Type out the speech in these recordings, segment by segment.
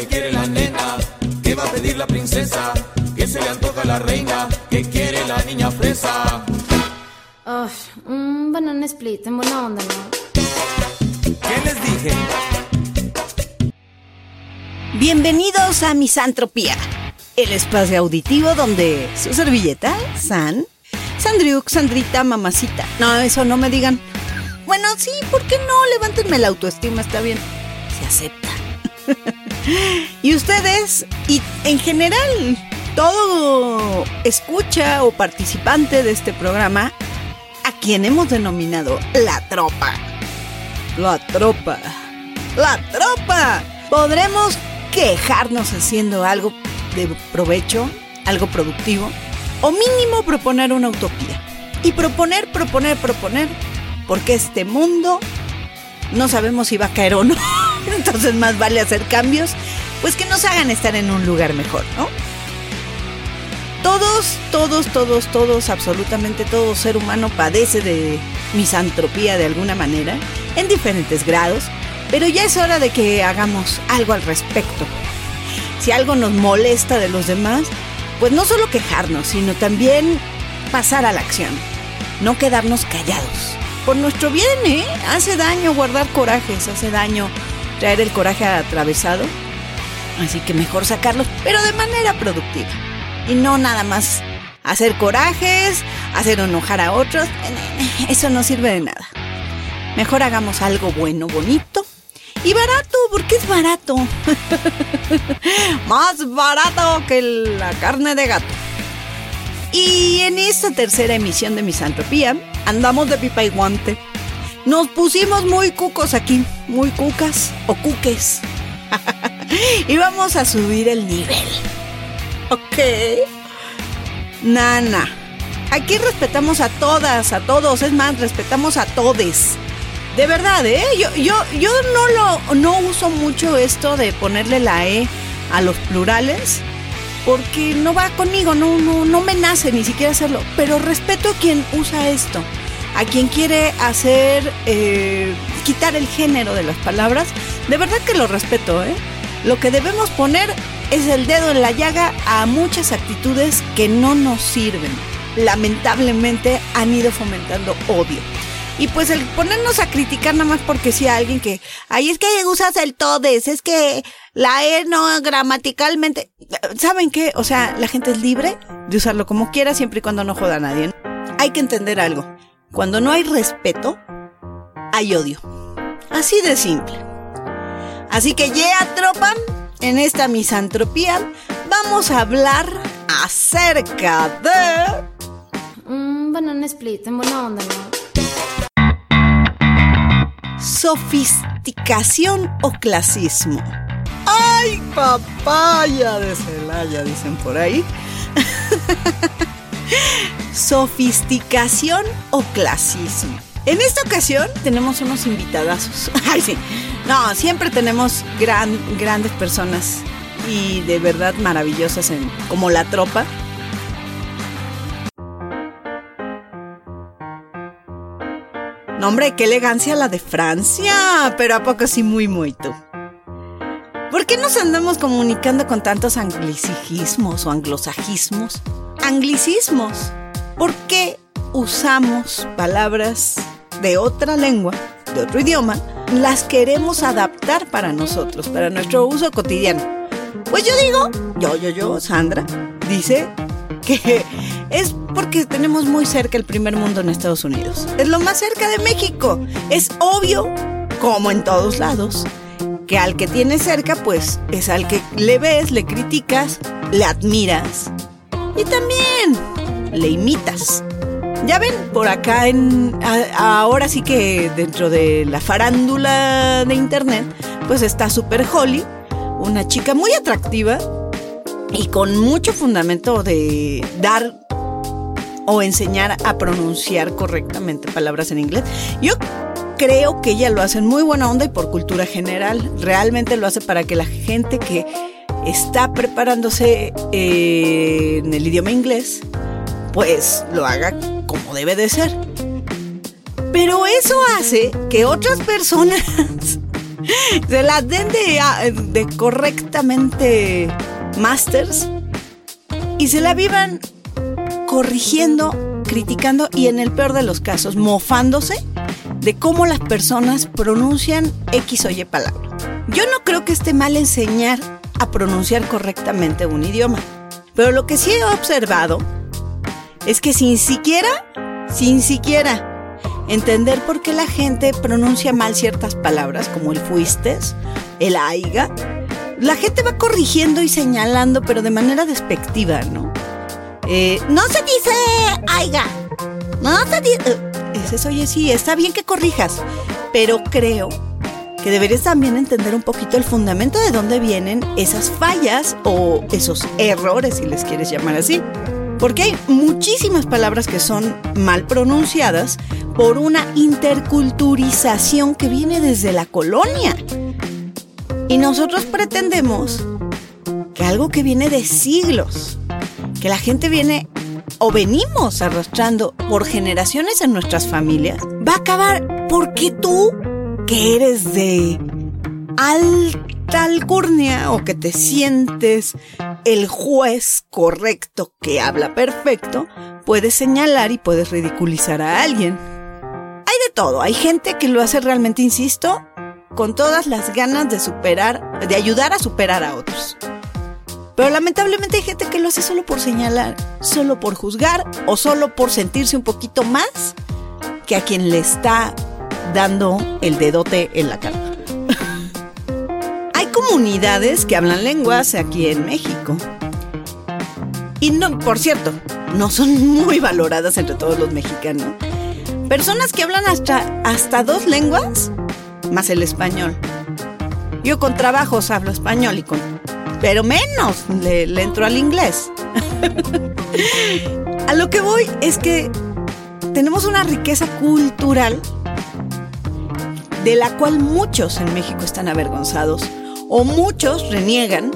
Que quiere la nena? ¿Qué va a pedir la princesa? ¿Qué se le antoja a la reina? ¿Qué quiere la niña fresa? Ay, un banana split en buena onda, ¿no? ¿Qué les dije? Bienvenidos a Misantropía, el espacio auditivo donde su servilleta, San, Sandriuk, Sandrita, mamacita. No, eso no me digan. Bueno, sí, ¿por qué no? Levántenme la autoestima, está bien. Se acepta. y ustedes, y en general, todo escucha o participante de este programa, a quien hemos denominado la tropa. La tropa. La tropa. Podremos quejarnos haciendo algo de provecho, algo productivo, o mínimo proponer una utopía. Y proponer, proponer, proponer, porque este mundo no sabemos si va a caer o no. Entonces más vale hacer cambios, pues que nos hagan estar en un lugar mejor, ¿no? Todos, todos, todos, todos, absolutamente todo ser humano padece de misantropía de alguna manera, en diferentes grados, pero ya es hora de que hagamos algo al respecto. Si algo nos molesta de los demás, pues no solo quejarnos, sino también pasar a la acción, no quedarnos callados. Por nuestro bien, ¿eh? Hace daño guardar corajes, hace daño traer el coraje atravesado. Así que mejor sacarlos, pero de manera productiva. Y no nada más hacer corajes, hacer enojar a otros. Eso no sirve de nada. Mejor hagamos algo bueno, bonito y barato, porque es barato. Más barato que la carne de gato. Y en esta tercera emisión de Misantropía, andamos de pipa y guante. Nos pusimos muy cucos aquí, muy cucas o cuques. y vamos a subir el nivel. Ok. Nana. Aquí respetamos a todas, a todos, es más, respetamos a todes. De verdad, ¿eh? Yo, yo, yo no lo no uso mucho esto de ponerle la E a los plurales porque no va conmigo, no, no, no me nace ni siquiera hacerlo. Pero respeto a quien usa esto, a quien quiere hacer, eh, quitar el género de las palabras. De verdad que lo respeto, ¿eh? Lo que debemos poner es el dedo en la llaga a muchas actitudes que no nos sirven. Lamentablemente han ido fomentando odio. Y pues el ponernos a criticar nada más porque si a alguien que, ay, es que usas el todes, es que la E no gramaticalmente, ¿saben qué? O sea, la gente es libre de usarlo como quiera siempre y cuando no joda a nadie. Hay que entender algo. Cuando no hay respeto, hay odio. Así de simple. Así que ya, tropa, en esta misantropía vamos a hablar acerca de... Un banana split en buena onda, ¿no? sofisticación o clasismo. ¡Ay, papaya de Celaya! Dicen por ahí. Sofisticación o clasismo. En esta ocasión tenemos unos invitadazos. Ay, sí. No, siempre tenemos gran, grandes personas y de verdad maravillosas como la tropa. No, hombre, qué elegancia la de Francia, pero a poco sí muy, muy tú. ¿Por qué nos andamos comunicando con tantos anglicismos o anglosajismos? Anglicismos. ¿Por qué usamos palabras de otra lengua, de otro idioma, las queremos adaptar para nosotros, para nuestro uso cotidiano? Pues yo digo, yo, yo, yo, Sandra, dice que es porque tenemos muy cerca el primer mundo en Estados Unidos. Es lo más cerca de México. Es obvio, como en todos lados, que al que tienes cerca, pues es al que le ves, le criticas, le admiras y también le imitas. Ya ven, por acá en ahora sí que dentro de la farándula de internet, pues está Super Holly, una chica muy atractiva y con mucho fundamento de dar o enseñar a pronunciar correctamente palabras en inglés. Yo creo que ella lo hace en muy buena onda y por cultura general. Realmente lo hace para que la gente que está preparándose eh, en el idioma inglés, pues lo haga como debe de ser. Pero eso hace que otras personas se las den de, correctamente masters y se la vivan corrigiendo, criticando y en el peor de los casos, mofándose de cómo las personas pronuncian X o Y palabra. Yo no creo que esté mal enseñar a pronunciar correctamente un idioma, pero lo que sí he observado es que sin siquiera, sin siquiera entender por qué la gente pronuncia mal ciertas palabras como el fuistes, el aiga, la gente va corrigiendo y señalando, pero de manera despectiva, ¿no? Eh, no se dice aiga, no se dice... Eh, dices, oye, sí, está bien que corrijas, pero creo que deberías también entender un poquito el fundamento de dónde vienen esas fallas o esos errores, si les quieres llamar así. Porque hay muchísimas palabras que son mal pronunciadas por una interculturización que viene desde la colonia. Y nosotros pretendemos que algo que viene de siglos, que la gente viene o venimos arrastrando por generaciones en nuestras familias, va a acabar porque tú, que eres de alta alcurnia o que te sientes el juez correcto que habla perfecto, puedes señalar y puedes ridiculizar a alguien. Hay de todo, hay gente que lo hace realmente, insisto, con todas las ganas de superar, de ayudar a superar a otros. Pero lamentablemente hay gente que lo hace solo por señalar, solo por juzgar o solo por sentirse un poquito más que a quien le está dando el dedote en la cara. Comunidades que hablan lenguas aquí en México. Y no, por cierto, no son muy valoradas entre todos los mexicanos. Personas que hablan hasta, hasta dos lenguas más el español. Yo con trabajos hablo español y con pero menos le, entro al inglés. a lo que voy es que tenemos una riqueza cultural de la cual muchos en México están avergonzados o muchos reniegan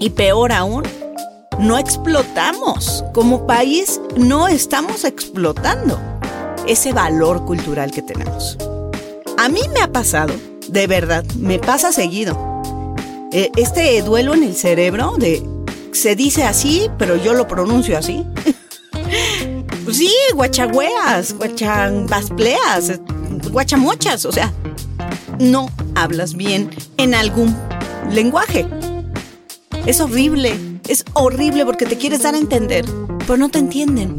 y peor aún, no explotamos. Como país no estamos explotando ese valor cultural que tenemos. A mí me ha pasado, de verdad, me pasa seguido eh, este duelo en el cerebro de se dice así, pero yo lo pronuncio así. Pues sí, guachagüeas, guachambaspleas, guachamochas, o sea, no hablas bien en algún lenguaje. Es horrible, es horrible porque te quieres dar a entender, pero no te entienden.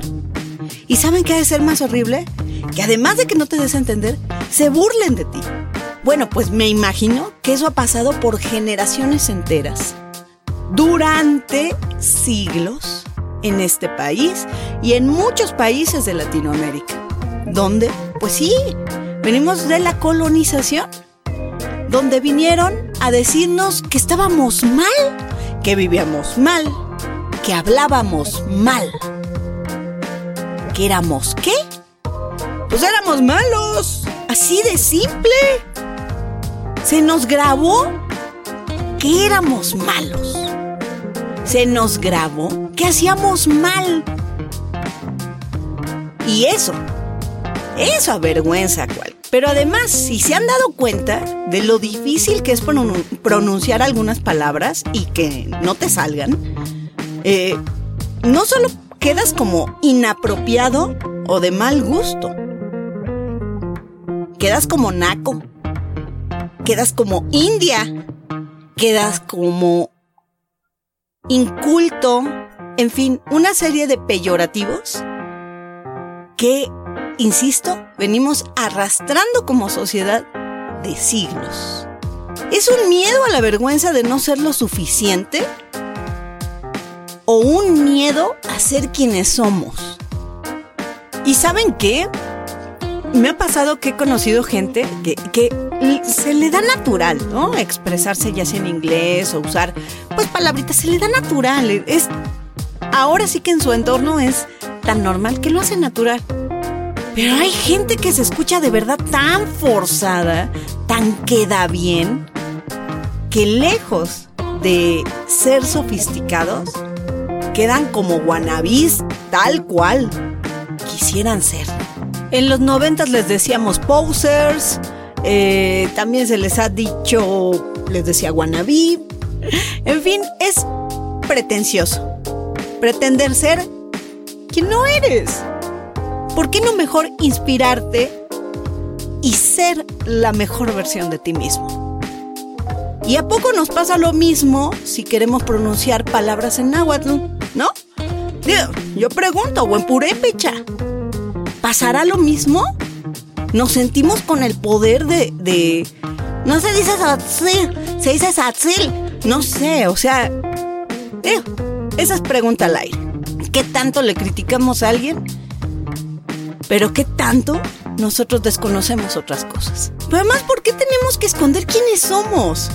¿Y saben qué ha de ser más horrible? Que además de que no te des a entender, se burlen de ti. Bueno, pues me imagino que eso ha pasado por generaciones enteras, durante siglos en este país y en muchos países de Latinoamérica, donde, pues sí, venimos de la colonización, donde vinieron a decirnos que estábamos mal, que vivíamos mal, que hablábamos mal, que éramos qué? Pues éramos malos, así de simple se nos grabó que éramos malos. Se nos grabó que hacíamos mal. Y eso, eso avergüenza cual. Pero además, si se han dado cuenta de lo difícil que es pronunciar algunas palabras y que no te salgan, eh, no solo quedas como inapropiado o de mal gusto, quedas como naco quedas como india, quedas como inculto, en fin, una serie de peyorativos que, insisto, venimos arrastrando como sociedad de siglos. ¿Es un miedo a la vergüenza de no ser lo suficiente? ¿O un miedo a ser quienes somos? ¿Y saben qué? Me ha pasado que he conocido gente que, se le da natural, ¿no? Expresarse ya sea en inglés o usar, pues, palabritas, se le da natural. Ahora sí que en su entorno es tan normal que lo hace natural. Pero hay gente que se escucha de verdad tan forzada, tan queda bien, que lejos de ser sofisticados, quedan como wannabis tal cual quisieran ser. En los noventas les decíamos posers, eh, también se les ha dicho, les decía wannabe. En fin, es pretencioso. Pretender ser quien no eres. ¿Por qué no mejor inspirarte y ser la mejor versión de ti mismo? ¿Y a poco nos pasa lo mismo si queremos pronunciar palabras en náhuatl, no? Yo pregunto, o en purépecha. ¿Pasará lo mismo? Nos sentimos con el poder de... no se dice satzil, se dice satzil. No sé, o sea... esa es pregunta al aire. ¿Qué tanto le criticamos a alguien? Pero ¿qué tanto nosotros desconocemos otras cosas? Pero además, ¿por qué tenemos que esconder quiénes somos?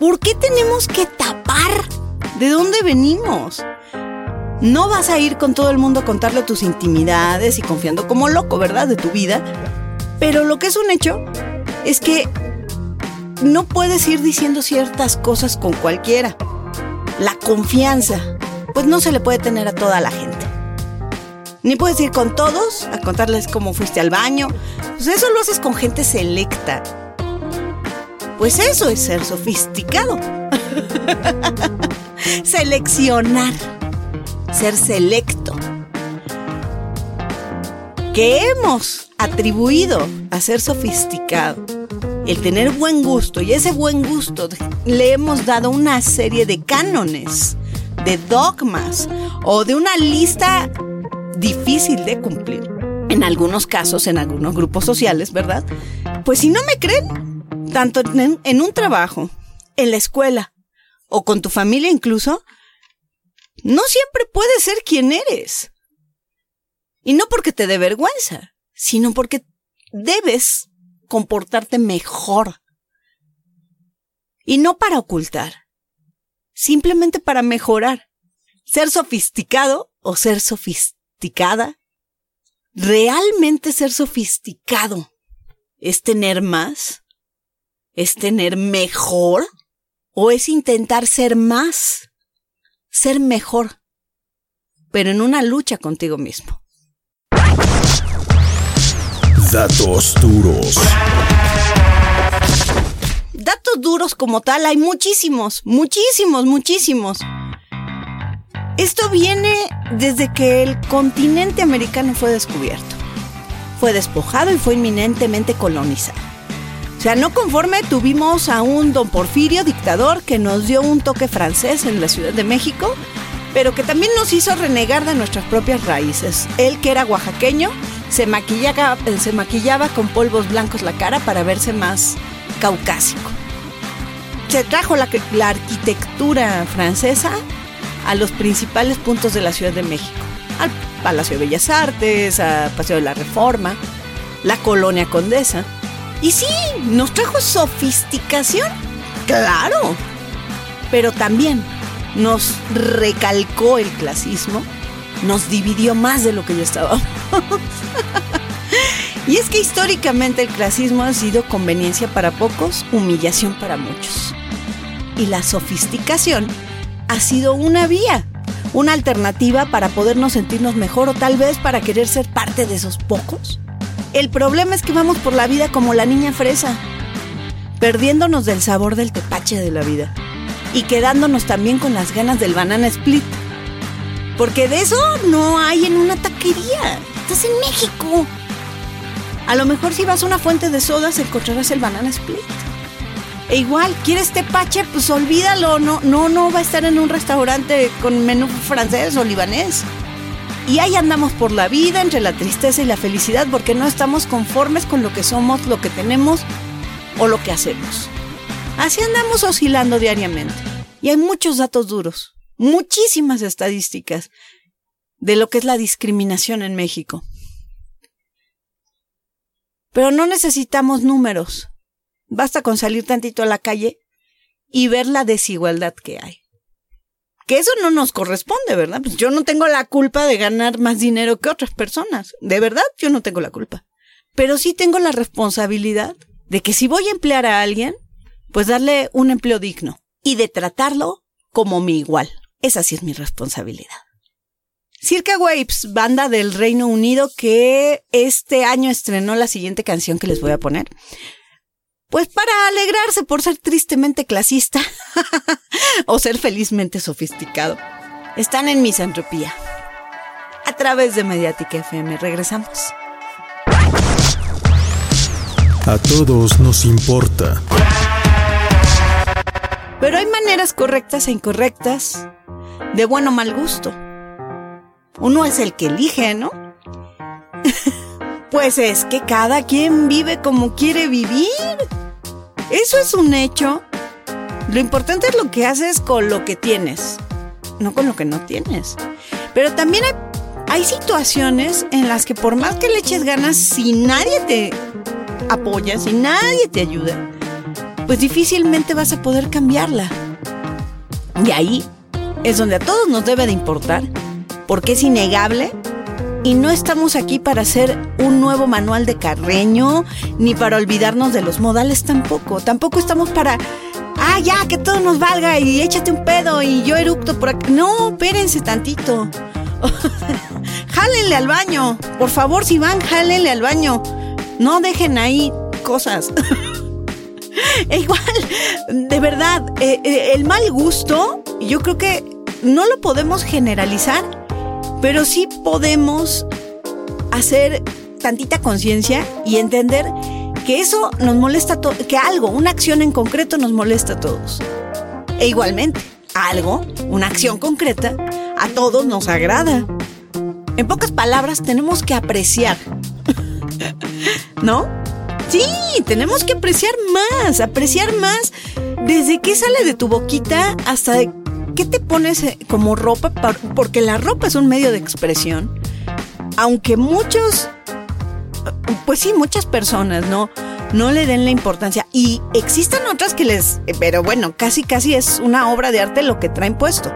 ¿Por qué tenemos que tapar de dónde venimos? No vas a ir con todo el mundo a contarle tus intimidades y confiando como loco, ¿verdad? De tu vida. Pero lo que es un hecho es que no puedes ir diciendo ciertas cosas con cualquiera. La confianza, pues no se le puede tener a toda la gente. Ni puedes ir con todos a contarles cómo fuiste al baño. Pues eso lo haces con gente selecta. Pues eso es ser sofisticado. Seleccionar ser selecto, que hemos atribuido a ser sofisticado, el tener buen gusto, y ese buen gusto le hemos dado una serie de cánones, de dogmas o de una lista difícil de cumplir. En algunos casos, en algunos grupos sociales, ¿verdad? Pues si no me creen, tanto en, un trabajo, en la escuela o con tu familia incluso, no siempre puedes ser quien eres. Y no porque te dé vergüenza, sino porque debes comportarte mejor. Y no para ocultar, simplemente para mejorar. Ser sofisticado o ser sofisticada. Realmente ser sofisticado es tener más, es tener mejor o es intentar ser más ser mejor, pero en una lucha contigo mismo. Datos duros. Datos duros como tal, hay muchísimos, muchísimos, muchísimos. Esto viene desde que el continente americano fue descubierto. Fue despojado y fue inminentemente colonizado. O sea, no conforme tuvimos a un don Porfirio dictador que nos dio un toque francés en la Ciudad de México, pero que también nos hizo renegar de nuestras propias raíces. Él que era oaxaqueño, se maquillaba, eh, con polvos blancos la cara para verse más caucásico. Se trajo la arquitectura francesa a los principales puntos de la Ciudad de México, al Palacio de Bellas Artes, al Paseo de la Reforma, la Colonia Condesa. Y sí, nos trajo sofisticación, claro, pero también nos recalcó el clasismo, nos dividió más de lo que ya estábamos. y es que históricamente el clasismo ha sido conveniencia para pocos, humillación para muchos. Y la sofisticación ha sido una vía, una alternativa para podernos sentirnos mejor o tal vez para querer ser parte de esos pocos el problema es que vamos por la vida como la niña fresa, perdiéndonos del sabor del tepache de la vida y quedándonos también con las ganas del banana split. Porque de eso no hay en una taquería. Estás en México. A lo mejor si vas a una fuente de sodas encontrarás el banana split. E igual, ¿quieres tepache? Pues olvídalo. No, no, no va a estar en un restaurante con menú francés o libanés. Y ahí andamos por la vida entre la tristeza y la felicidad porque no estamos conformes con lo que somos, lo que tenemos o lo que hacemos. Así andamos oscilando diariamente. Y hay muchos datos duros, muchísimas estadísticas de lo que es la discriminación en México. Pero no necesitamos números. Basta con salir tantito a la calle y ver la desigualdad que hay. Que eso no nos corresponde, ¿verdad? Pues yo no tengo la culpa de ganar más dinero que otras personas. De verdad, yo no tengo la culpa. Pero sí tengo la responsabilidad de que si voy a emplear a alguien, pues darle un empleo digno y de tratarlo como mi igual. Esa sí es mi responsabilidad. Circa Waves, banda del Reino Unido que este año estrenó la siguiente canción que les voy a poner. Pues para alegrarse por ser tristemente clasista o ser felizmente sofisticado. Están en misantropía. A través de Mediática FM. Regresamos. A todos nos importa. Pero hay maneras correctas e incorrectas, de bueno o mal gusto. Uno es el que elige, ¿no? pues es que cada quien vive como quiere vivir. Eso es un hecho. Lo importante es lo que haces con lo que tienes, no con lo que no tienes. Pero también hay, situaciones en las que por más que le eches ganas, si nadie te apoya, si nadie te ayuda, pues difícilmente vas a poder cambiarla. Y ahí es donde a todos nos debe de importar, porque es innegable y no estamos aquí para hacer un nuevo manual de Carreño, ni para olvidarnos de los modales tampoco. Tampoco estamos para, ah, ya, que todo nos valga y échate un pedo y yo eructo por aquí. No, espérense tantito. jálenle al baño. Por favor, si van, jálenle al baño. No dejen ahí cosas. e igual, de verdad, eh, eh, el mal gusto, yo creo que no lo podemos generalizar pero sí podemos hacer tantita conciencia y entender que eso nos molesta que algo, una acción en concreto nos molesta a todos. E igualmente, algo, una acción concreta, a todos nos agrada. En pocas palabras, tenemos que apreciar. ¿No? Sí, tenemos que apreciar más, apreciar más desde que sale de tu boquita hasta ¿qué te pones eh, como ropa? Porque la ropa es un medio de expresión. Aunque muchos, pues sí, muchas personas no, no le den la importancia. Y existen otras que les, eh, pero bueno, casi casi es una obra de arte lo que traen puesto.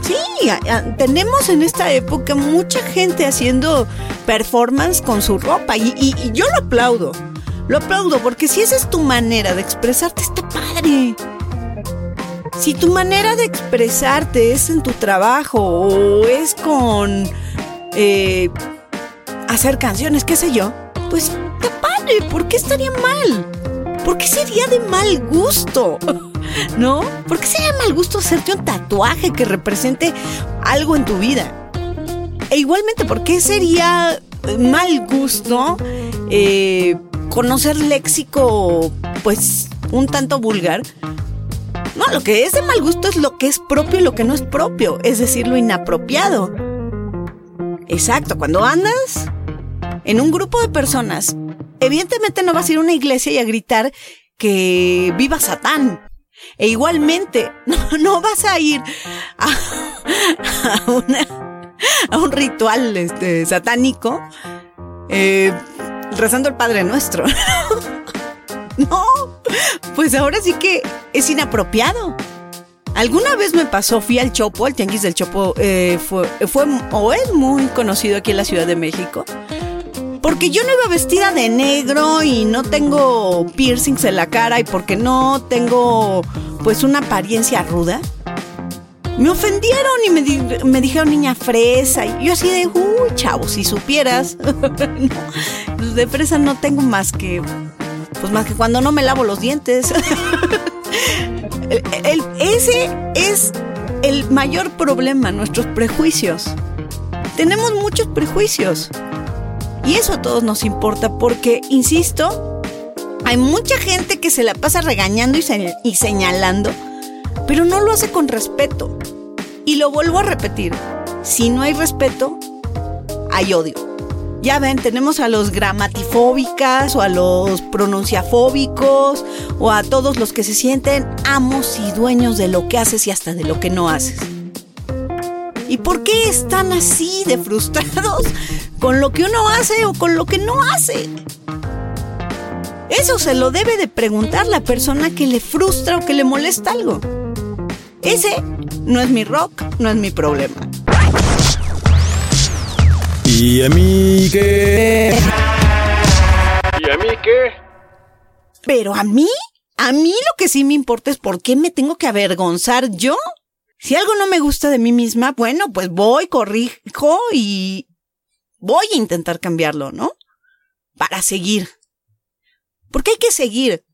Sí, tenemos en esta época mucha gente haciendo performance con su ropa y, y yo lo aplaudo. Lo aplaudo porque si esa es tu manera de expresarte, está padre. Si tu manera de expresarte es en tu trabajo o es con eh, hacer canciones, qué sé yo, pues te padre, ¿por qué estaría mal? ¿Por qué sería de mal gusto? ¿No? ¿Por qué sería de mal gusto hacerte un tatuaje que represente algo en tu vida? E igualmente, ¿por qué sería mal gusto eh, conocer léxico, pues, un tanto vulgar? No, lo que es de mal gusto es lo que es propio y lo que no es propio, es decir, lo inapropiado. Exacto, cuando andas en un grupo de personas, evidentemente no vas a ir a una iglesia y a gritar que viva Satán. E igualmente, no, vas a ir a, un ritual este, satánico eh, rezando el Padre Nuestro. no, pues ahora sí que es inapropiado. Alguna vez me pasó, fui al Chopo, el tianguis del Chopo eh, fue, o es muy conocido aquí en la Ciudad de México. Porque yo no iba vestida de negro y no tengo piercings en la cara y porque no tengo pues una apariencia ruda. Me ofendieron y me, dijeron niña fresa. Y yo así de, uy, chavo, si supieras. de fresa no tengo más que pues más que cuando no me lavo los dientes. ese es el mayor problema, nuestros prejuicios. Tenemos muchos prejuicios. Y eso a todos nos importa porque, insisto, hay mucha gente que se la pasa regañando y señalando, pero no lo hace con respeto. Y lo vuelvo a repetir, si no hay respeto, hay odio. Ya ven, tenemos a los gramatifóbicas o a los pronunciafóbicos o a todos los que se sienten amos y dueños de lo que haces y hasta de lo que no haces. ¿Y por qué están así de frustrados con lo que uno hace o con lo que no hace? Eso se lo debe de preguntar la persona que le frustra o que le molesta algo. Ese no es mi rock, no es mi problema. ¿Y a mí qué? ¿Y a mí qué? Pero a mí, a mí lo que sí me importa es por qué me tengo que avergonzar yo. Si algo no me gusta de mí misma, bueno, pues voy, corrijo y voy a intentar cambiarlo, ¿no? Para seguir. Porque hay que seguir.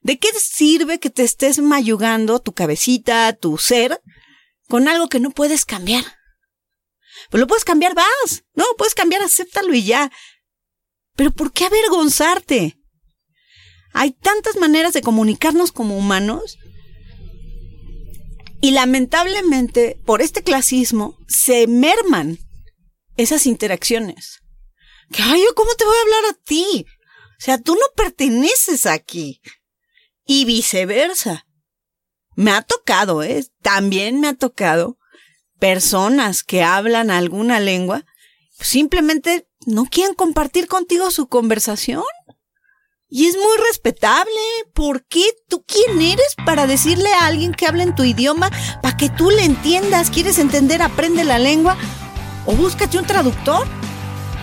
¿De qué sirve que te estés mayugando tu cabecita, tu ser, con algo que no puedes cambiar? Pues lo puedes cambiar, vas. No, puedes cambiar, acéptalo y ya. Pero ¿por qué avergonzarte? Hay tantas maneras de comunicarnos como humanos y lamentablemente por este clasismo se merman esas interacciones. Ay, ¿cómo te voy a hablar a ti? O sea, tú no perteneces aquí. Y viceversa. Me ha tocado, ¿eh? También me ha tocado personas que hablan alguna lengua, simplemente no quieren compartir contigo su conversación. Y es muy respetable. ¿Por qué? ¿Tú quién eres para decirle a alguien que habla en tu idioma para que tú le entiendas? ¿Quieres entender? Aprende la lengua. O búscate un traductor.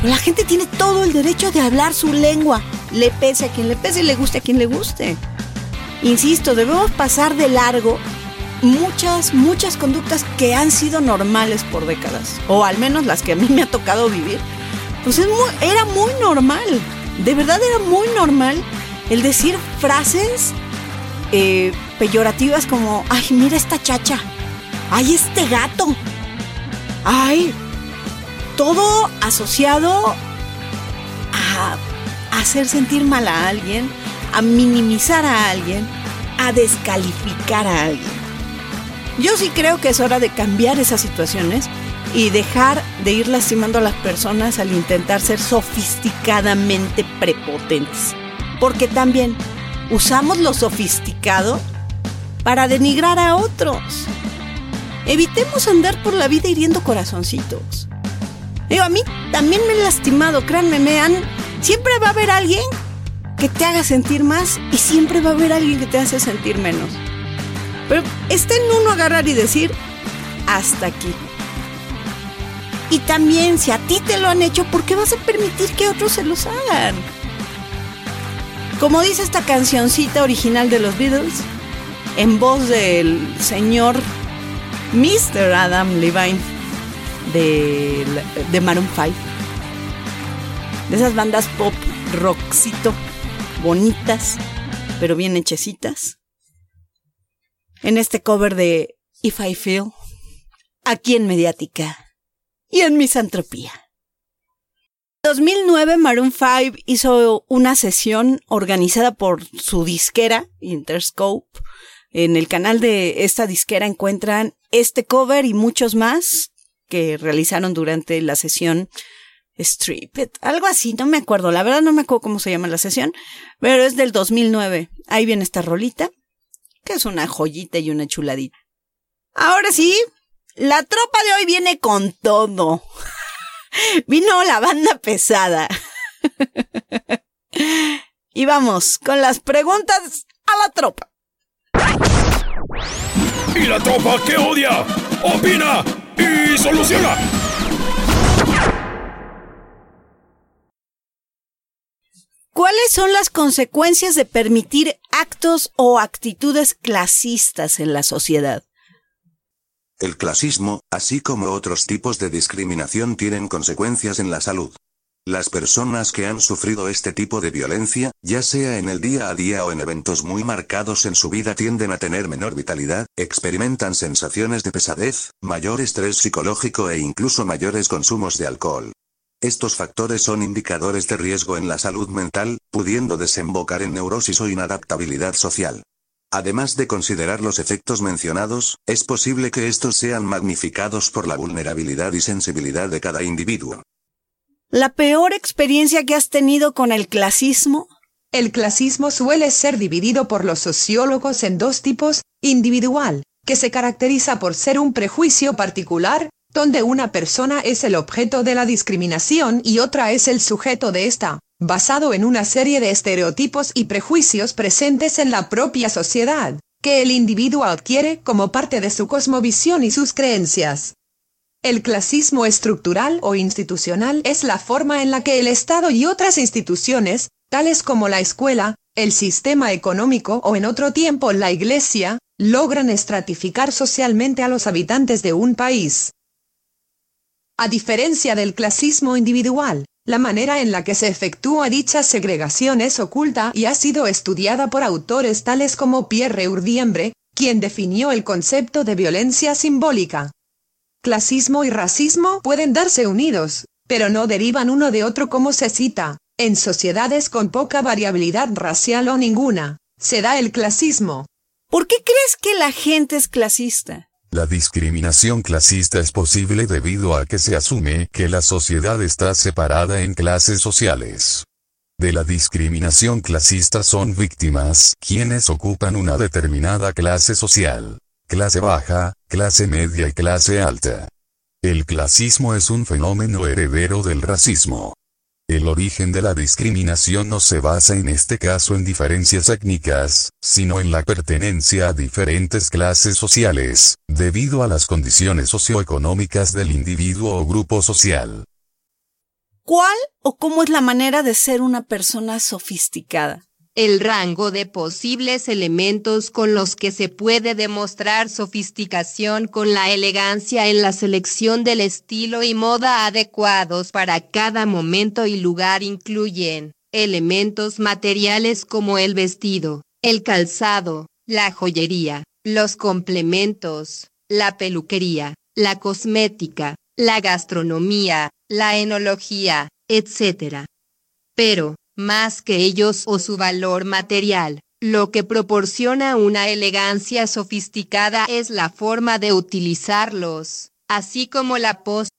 la gente tiene todo el derecho de hablar su lengua. Le pese a quien le pese y le guste a quien le guste. Insisto, debemos pasar de largo muchas, muchas conductas que han sido normales por décadas. O al menos las que a mí me ha tocado vivir. Pues es era muy normal de verdad era muy normal el decir frases eh, peyorativas como, ay, mira esta chacha, ay, este gato, ay, todo asociado a hacer sentir mal a alguien, a minimizar a alguien, a descalificar a alguien. Yo sí creo que es hora de cambiar esas situaciones y dejar de ir lastimando a las personas al intentar ser sofisticadamente prepotentes. Porque también usamos lo sofisticado para denigrar a otros. Evitemos andar por la vida hiriendo corazoncitos. Digo, a mí también me han lastimado, créanme, me han... Siempre va a haber alguien que te haga sentir más y siempre va a haber alguien que te hace sentir menos. Pero está en uno agarrar y decir, hasta aquí. Y también si a ti te lo han hecho, ¿por qué vas a permitir que otros se los hagan? Como dice esta cancioncita original de los Beatles, en voz del señor Mr. Adam Levine de, de Maroon 5. De esas bandas pop rockcito, bonitas, pero bien hechecitas. En este cover de If I Feel, aquí en Mediática y en misantropía. En 2009 Maroon 5 hizo una sesión organizada por su disquera Interscope. En el canal de esta disquera encuentran este cover y muchos más que realizaron durante la sesión Strip algo así, no me acuerdo, la verdad no me acuerdo cómo se llama la sesión, pero es del 2009. Ahí viene esta rolita, que es una joyita y una chuladita. Ahora sí, la tropa de hoy viene con todo. Vino la banda pesada. y vamos con las preguntas a la tropa. ¿Y la tropa que odia? Opina y soluciona. ¿Cuáles son las consecuencias de permitir actos o actitudes clasistas en la sociedad? El clasismo, así como otros tipos de discriminación tienen consecuencias en la salud. Las personas que han sufrido este tipo de violencia, ya sea en el día a día o en eventos muy marcados en su vida, tienden a tener menor vitalidad, experimentan sensaciones de pesadez, mayor estrés psicológico e incluso mayores consumos de alcohol. Estos factores son indicadores de riesgo en la salud mental, pudiendo desembocar en neurosis o inadaptabilidad social. Además de considerar los efectos mencionados, es posible que estos sean magnificados por la vulnerabilidad y sensibilidad de cada individuo. ¿La peor experiencia que has tenido con el clasismo? El clasismo suele ser dividido por los sociólogos en dos tipos, individual, que se caracteriza por ser un prejuicio particular, donde una persona es el objeto de la discriminación y otra es el sujeto de esta, basado en una serie de estereotipos y prejuicios presentes en la propia sociedad, que el individuo adquiere como parte de su cosmovisión y sus creencias. El clasismo estructural o institucional es la forma en la que el Estado y otras instituciones, tales como la escuela, el sistema económico o en otro tiempo la iglesia, logran estratificar socialmente a los habitantes de un país. A diferencia del clasismo individual, la manera en la que se efectúa dicha segregación es oculta y ha sido estudiada por autores tales como Pierre Urdiembre, quien definió el concepto de violencia simbólica. Clasismo y racismo pueden darse unidos, pero no derivan uno de otro como se cita. En sociedades con poca variabilidad racial o ninguna, se da el clasismo. ¿Por qué crees que la gente es clasista? La discriminación clasista es posible debido a que se asume que la sociedad está separada en clases sociales. De la discriminación clasista son víctimas quienes ocupan una determinada clase social. Clase baja, clase media y clase alta. El clasismo es un fenómeno heredero del racismo. El origen de la discriminación no se basa en este caso en diferencias étnicas, sino en la pertenencia a diferentes clases sociales, debido a las condiciones socioeconómicas del individuo o grupo social. ¿Cuál o cómo es la manera de ser una persona sofisticada? El rango de posibles elementos con los que se puede demostrar sofisticación con la elegancia en la selección del estilo y moda adecuados para cada momento y lugar incluyen elementos materiales como el vestido, el calzado, la joyería, los complementos, la peluquería, la cosmética, la gastronomía, la enología, etc. Pero, más que ellos o su valor material. Lo que proporciona una elegancia sofisticada es la forma de utilizarlos, así como la pos.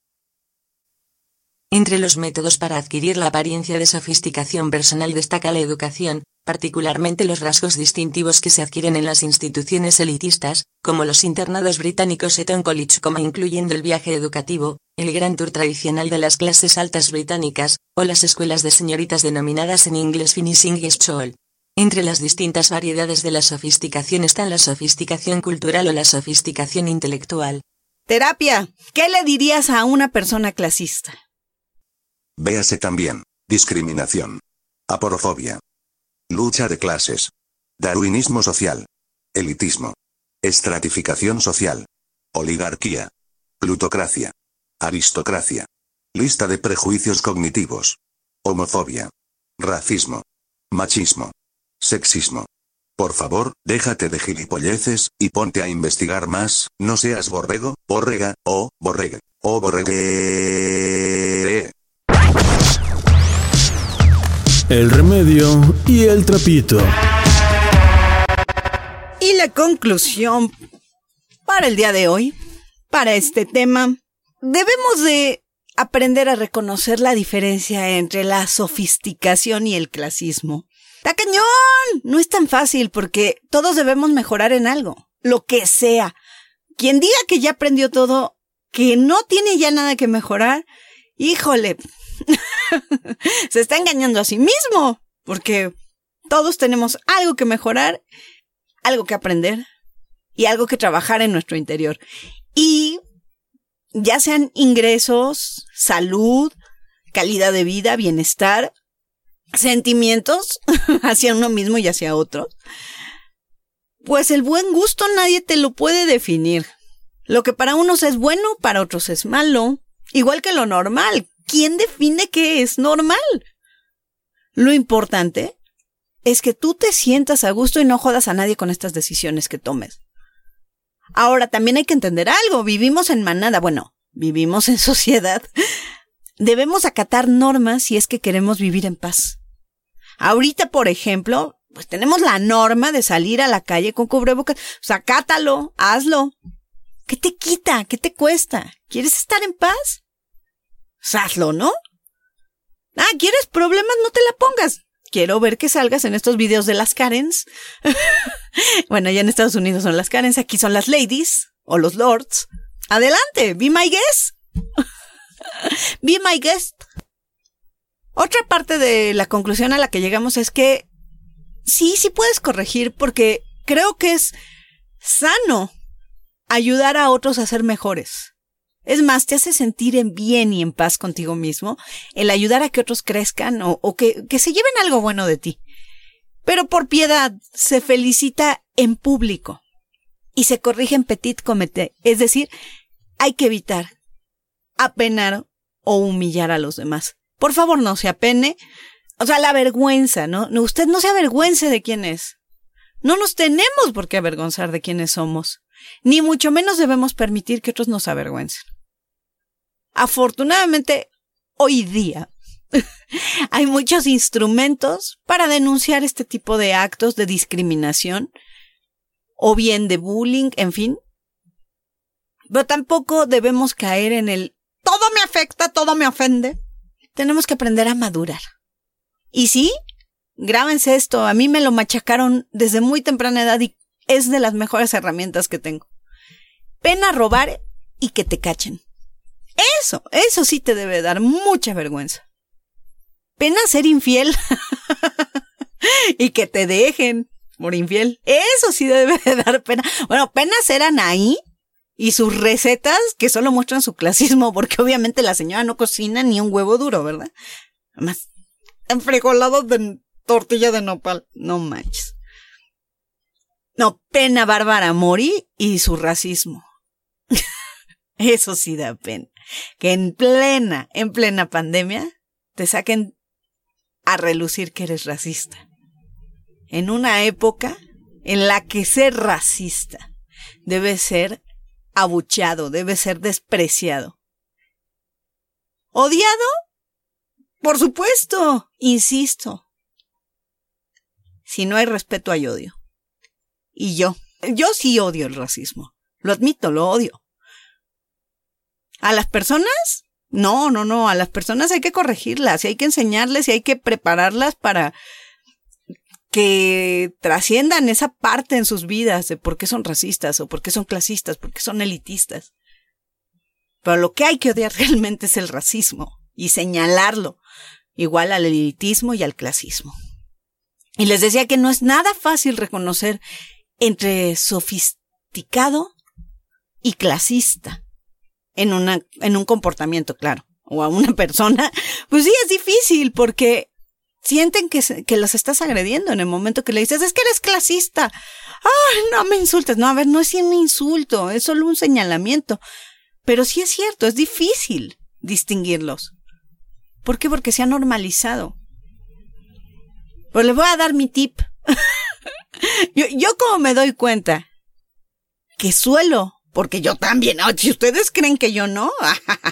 Entre los métodos para adquirir la apariencia de sofisticación personal destaca la educación, particularmente los rasgos distintivos que se adquieren en las instituciones elitistas, como los internados británicos Eton College, como incluyendo el viaje educativo, el gran tour tradicional de las clases altas británicas, o las escuelas de señoritas denominadas en inglés Finishing School. Entre las distintas variedades de la sofisticación están la sofisticación cultural o la sofisticación intelectual. Terapia. ¿Qué le dirías a una persona clasista? Véase también. Discriminación. Aporofobia. Lucha de clases. Darwinismo social. Elitismo. Estratificación social. Oligarquía. Plutocracia. Aristocracia. Lista de prejuicios cognitivos. Homofobia. Racismo. Machismo. Sexismo. Por favor, déjate de gilipolleces, y ponte a investigar más, no seas borrego, borrega, o, borrega, o borregue. El remedio y el trapito. Y la conclusión para el día de hoy, para este tema, debemos de aprender a reconocer la diferencia entre la sofisticación y el clasismo. ¡Ta cañón! No es tan fácil porque todos debemos mejorar en algo, lo que sea. Quien diga que ya aprendió todo, que no tiene ya nada que mejorar, híjole, se está engañando a sí mismo, porque todos tenemos algo que mejorar, algo que aprender y algo que trabajar en nuestro interior. Y ya sean ingresos, salud, calidad de vida, bienestar, sentimientos hacia uno mismo y hacia otro. Pues el buen gusto nadie te lo puede definir. Lo que para unos es bueno, para otros es malo. Igual que lo normal. ¿Quién define qué es normal? Lo importante es que tú te sientas a gusto y no jodas a nadie con estas decisiones que tomes. Ahora, también hay que entender algo. Vivimos en manada. Bueno, vivimos en sociedad. Debemos acatar normas si es que queremos vivir en paz. Ahorita, por ejemplo, pues tenemos la norma de salir a la calle con cubrebocas. O sea, acátalo, hazlo. ¿Qué te quita? ¿Qué te cuesta? ¿Quieres estar en paz? Hazlo, ¿no? Ah, ¿quieres problemas? No te la pongas. Quiero ver que salgas en estos videos de las Karens. bueno, ya en Estados Unidos son las Karens, aquí son las ladies o los lords. Adelante, be my guest. be my guest. Otra parte de la conclusión a la que llegamos es que sí, sí puedes corregir porque creo que es sano ayudar a otros a ser mejores. Es más, te hace sentir en bien y en paz contigo mismo el ayudar a que otros crezcan o, que, que se lleven algo bueno de ti. Pero por piedad se felicita en público y se corrige en petit comité. Es decir, hay que evitar apenar o humillar a los demás. Por favor, no se apene. O sea, la vergüenza, ¿no? Usted no se avergüence de quién es. No nos tenemos por qué avergonzar de quiénes somos. Ni mucho menos debemos permitir que otros nos avergüencen. Afortunadamente, hoy día hay muchos instrumentos para denunciar este tipo de actos de discriminación o bien de bullying, en fin. Pero tampoco debemos caer en el todo me afecta, todo me ofende. Tenemos que aprender a madurar. Y sí, grábense esto, a mí me lo machacaron desde muy temprana edad y es de las mejores herramientas que tengo. Pena robar y que te cachen. Eso, eso sí te debe dar mucha vergüenza. Pena ser infiel y que te dejen por infiel. Eso sí debe de dar pena. Bueno, pena ser Anaí y sus recetas que solo muestran su clasismo porque obviamente la señora no cocina ni un huevo duro, ¿verdad? Además, enfrijolado de tortilla de nopal. No manches. No, pena Bárbara Mori y su racismo. Eso sí da pena que en plena, en plena pandemia, te saquen a relucir que eres racista. En una época en la que ser racista debe ser abuchado, debe ser despreciado. ¿Odiado? Por supuesto, insisto. Si no hay respeto, hay odio. Y yo, yo sí odio el racismo. Lo admito, lo odio. ¿A las personas? No, no, no, a las personas hay que corregirlas y hay que enseñarles y hay que prepararlas para que trasciendan esa parte en sus vidas de por qué son racistas o por qué son clasistas, por qué son elitistas. Pero lo que hay que odiar realmente es el racismo y señalarlo, igual al elitismo y al clasismo. Y les decía que no es nada fácil reconocer entre sofisticado y clasista en, una, en un comportamiento, claro, o a una persona, pues sí es difícil porque sienten que, que los estás agrediendo en el momento que le dices, es que eres clasista. Ay, no me insultes. No, a ver, no es un insulto, es solo un señalamiento. Pero sí es cierto, es difícil distinguirlos. ¿Por qué? Porque se ha normalizado. Pues les voy a dar mi tip. yo, yo como me doy cuenta que suelo porque yo también. si ustedes creen que yo no,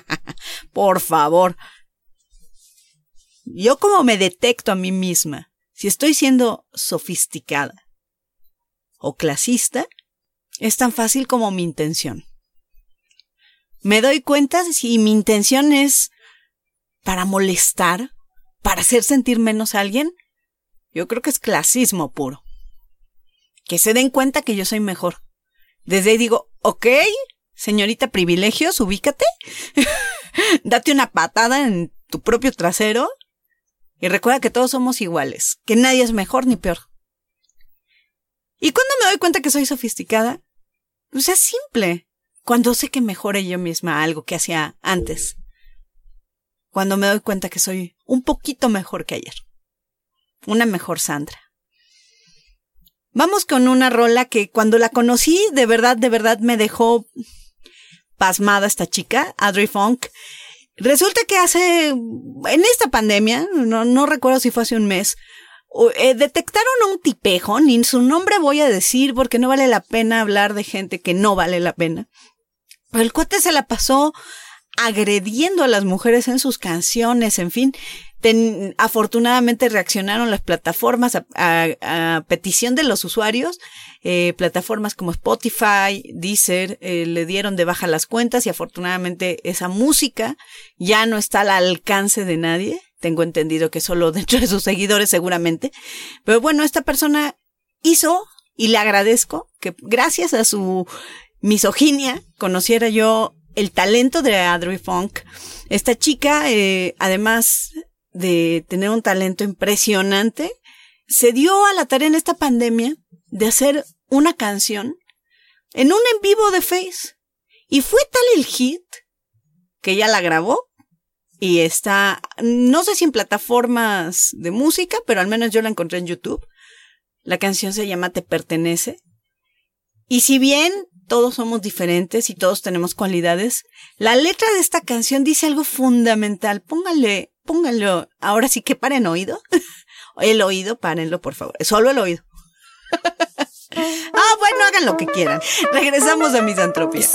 por favor. Yo como me detecto a mí misma, si estoy siendo sofisticada o clasista, es tan fácil como mi intención. Me doy cuenta si mi intención es para molestar, para hacer sentir menos a alguien. Yo creo que es clasismo puro. Que se den cuenta que yo soy mejor. Desde ahí digo, ok, señorita privilegios, ubícate, date una patada en tu propio trasero y recuerda que todos somos iguales, que nadie es mejor ni peor. ¿Y cuando me doy cuenta que soy sofisticada? Pues es simple. Cuando sé que mejore yo misma algo que hacía antes. Cuando me doy cuenta que soy un poquito mejor que ayer. Una mejor Sandra. Vamos con una rola que cuando la conocí, de verdad, de verdad me dejó pasmada esta chica, Audrey Funk. Resulta que hace, en esta pandemia, no, recuerdo si fue hace un mes, eh, detectaron un tipejo, ni su nombre voy a decir porque no vale la pena hablar de gente que no vale la pena. Pero el cuate se la pasó agrediendo a las mujeres en sus canciones, en fin, afortunadamente reaccionaron las plataformas a, petición de los usuarios. Eh, plataformas como Spotify, Deezer, eh, le dieron de baja las cuentas y afortunadamente esa música ya no está al alcance de nadie. Tengo entendido que solo dentro de sus seguidores seguramente. Pero bueno, esta persona hizo y le agradezco que gracias a su misoginia conociera yo el talento de Audrey Funk. Esta chica, eh, además, de tener un talento impresionante, se dio a la tarea en esta pandemia de hacer una canción en un en vivo de Face. Y fue tal el hit que ella la grabó y está, no sé si en plataformas de música, pero al menos yo la encontré en YouTube. La canción se llama Te pertenece. Y si bien todos somos diferentes y todos tenemos cualidades, la letra de esta canción dice algo fundamental. Póngale, póngalo, ahora sí que paren oído. el oído, párenlo, por favor. Solo el oído. Ah, bueno, hagan lo que quieran. Regresamos a misantropía.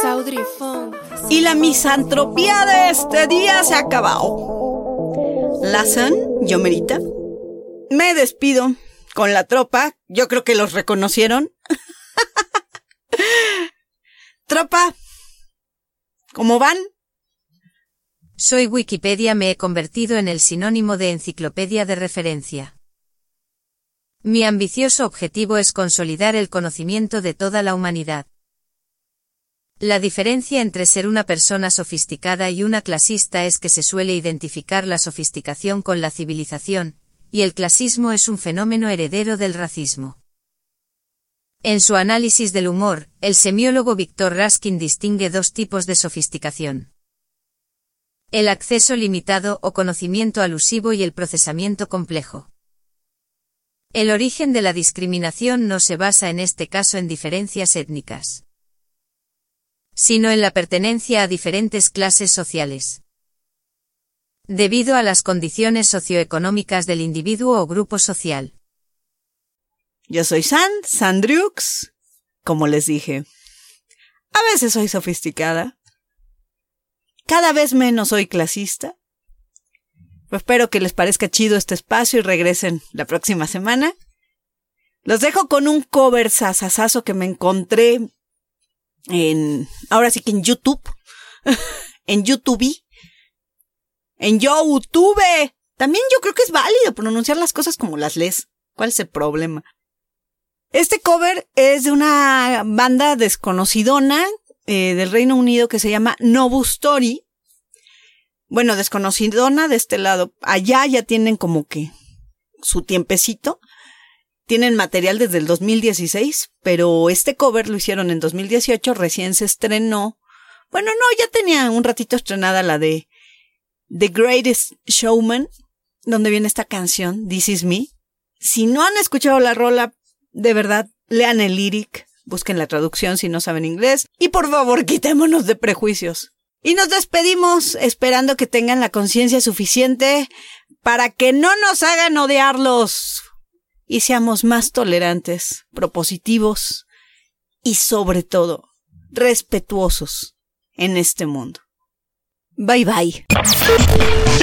Y la misantropía de este día se ha acabado. Lazan, yo merita. Me despido con la tropa. Yo creo que los reconocieron. tropa, ¿cómo van? Soy Wikipedia, me he convertido en el sinónimo de enciclopedia de referencia. Mi ambicioso objetivo es consolidar el conocimiento de toda la humanidad. La diferencia entre ser una persona sofisticada y una clasista es que se suele identificar la sofisticación con la civilización, y el clasismo es un fenómeno heredero del racismo. En su análisis del humor, el semiólogo Víctor Raskin distingue dos tipos de sofisticación. El acceso limitado o conocimiento alusivo y el procesamiento complejo. El origen de la discriminación no se basa en este caso en diferencias étnicas, sino en la pertenencia a diferentes clases sociales. Debido a las condiciones socioeconómicas del individuo o grupo social. Yo soy San, Sandrux, como les dije. A veces soy sofisticada. Cada vez menos soy clasista. Pues espero que les parezca chido este espacio y regresen la próxima semana. Los dejo con un cover sasasazo que me encontré en, ahora sí que en YouTube, en YouTube, en YouTube. También yo creo que es válido pronunciar las cosas como las lees. ¿Cuál es el problema? Este cover es de una banda desconocidona eh, del Reino Unido que se llama Nobu Story bueno, desconocidona de este lado. Allá ya tienen como que su tiempecito. Tienen material desde el 2016, pero este cover lo hicieron en 2018, recién se estrenó. Bueno, no, ya tenía un ratito estrenada la de The Greatest Showman, donde viene esta canción, This Is Me. Si no han escuchado la rola, de verdad, lean el lyric, busquen la traducción si no saben inglés, y por favor, quitémonos de prejuicios. Y nos despedimos esperando que tengan la conciencia suficiente para que no nos hagan odiarlos y seamos más tolerantes, propositivos y sobre todo respetuosos en este mundo. Bye bye.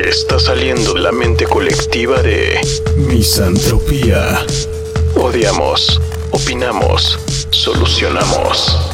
Está saliendo la mente colectiva de misantropía. Odiamos, opinamos, solucionamos.